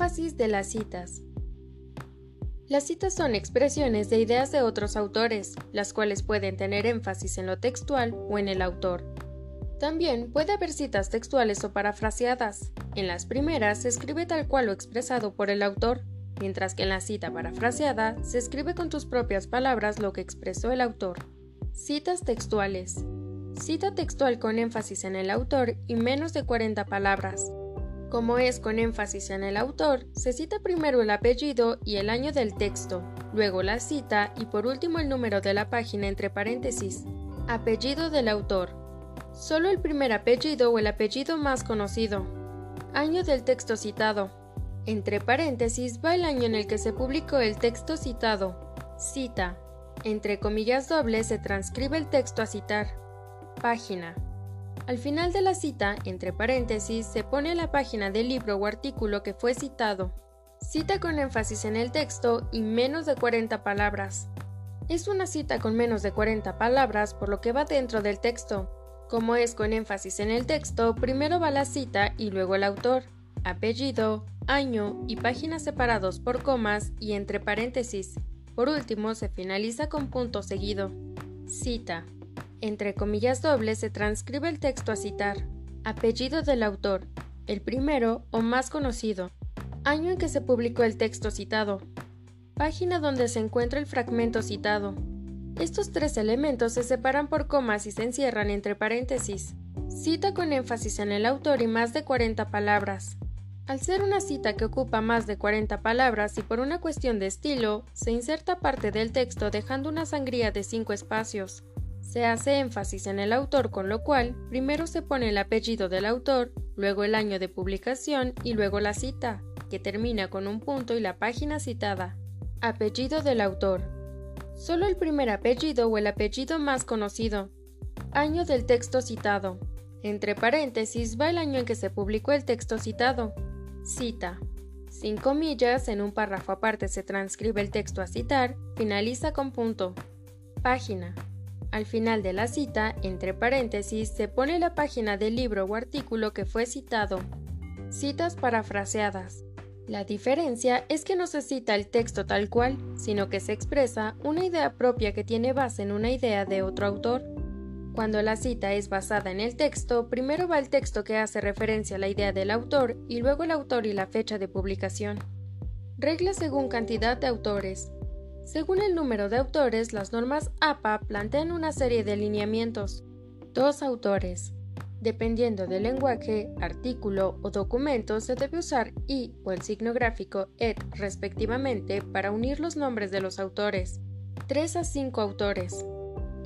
Énfasis de las citas. Las citas son expresiones de ideas de otros autores, las cuales pueden tener énfasis en lo textual o en el autor. También puede haber citas textuales o parafraseadas. En las primeras se escribe tal cual lo expresado por el autor, mientras que en la cita parafraseada se escribe con tus propias palabras lo que expresó el autor. Citas textuales. Cita textual con énfasis en el autor y menos de 40 palabras. Como es con énfasis en el autor, se cita primero el apellido y el año del texto, luego la cita y por último el número de la página entre paréntesis. Apellido del autor. Solo el primer apellido o el apellido más conocido. Año del texto citado. Entre paréntesis va el año en el que se publicó el texto citado. Cita. Entre comillas dobles se transcribe el texto a citar. Página. Al final de la cita, entre paréntesis, se pone la página del libro o artículo que fue citado. Cita con énfasis en el texto y menos de 40 palabras. Es una cita con menos de 40 palabras por lo que va dentro del texto. Como es con énfasis en el texto, primero va la cita y luego el autor, apellido, año y páginas separados por comas y entre paréntesis. Por último, se finaliza con punto seguido. Cita. Entre comillas dobles se transcribe el texto a citar. Apellido del autor. El primero o más conocido. Año en que se publicó el texto citado. Página donde se encuentra el fragmento citado. Estos tres elementos se separan por comas y se encierran entre paréntesis. Cita con énfasis en el autor y más de 40 palabras. Al ser una cita que ocupa más de 40 palabras y por una cuestión de estilo, se inserta parte del texto dejando una sangría de 5 espacios. Se hace énfasis en el autor con lo cual primero se pone el apellido del autor, luego el año de publicación y luego la cita, que termina con un punto y la página citada. Apellido del autor. Solo el primer apellido o el apellido más conocido. Año del texto citado. Entre paréntesis va el año en que se publicó el texto citado. Cita. Sin comillas, en un párrafo aparte se transcribe el texto a citar, finaliza con punto. Página. Al final de la cita, entre paréntesis, se pone la página del libro o artículo que fue citado. Citas parafraseadas. La diferencia es que no se cita el texto tal cual, sino que se expresa una idea propia que tiene base en una idea de otro autor. Cuando la cita es basada en el texto, primero va el texto que hace referencia a la idea del autor y luego el autor y la fecha de publicación. Reglas según cantidad de autores. Según el número de autores, las normas APA plantean una serie de lineamientos. Dos autores. Dependiendo del lenguaje, artículo o documento, se debe usar y o el signo gráfico et respectivamente para unir los nombres de los autores. 3 a 5 autores.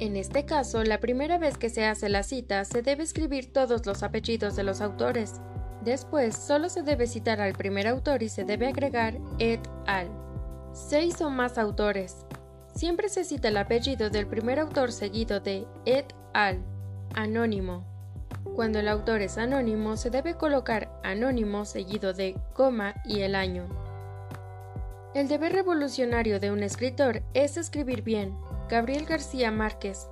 En este caso, la primera vez que se hace la cita se debe escribir todos los apellidos de los autores. Después, solo se debe citar al primer autor y se debe agregar et al. 6 o más autores. Siempre se cita el apellido del primer autor seguido de et al. Anónimo. Cuando el autor es anónimo, se debe colocar anónimo seguido de coma y el año. El deber revolucionario de un escritor es escribir bien. Gabriel García Márquez.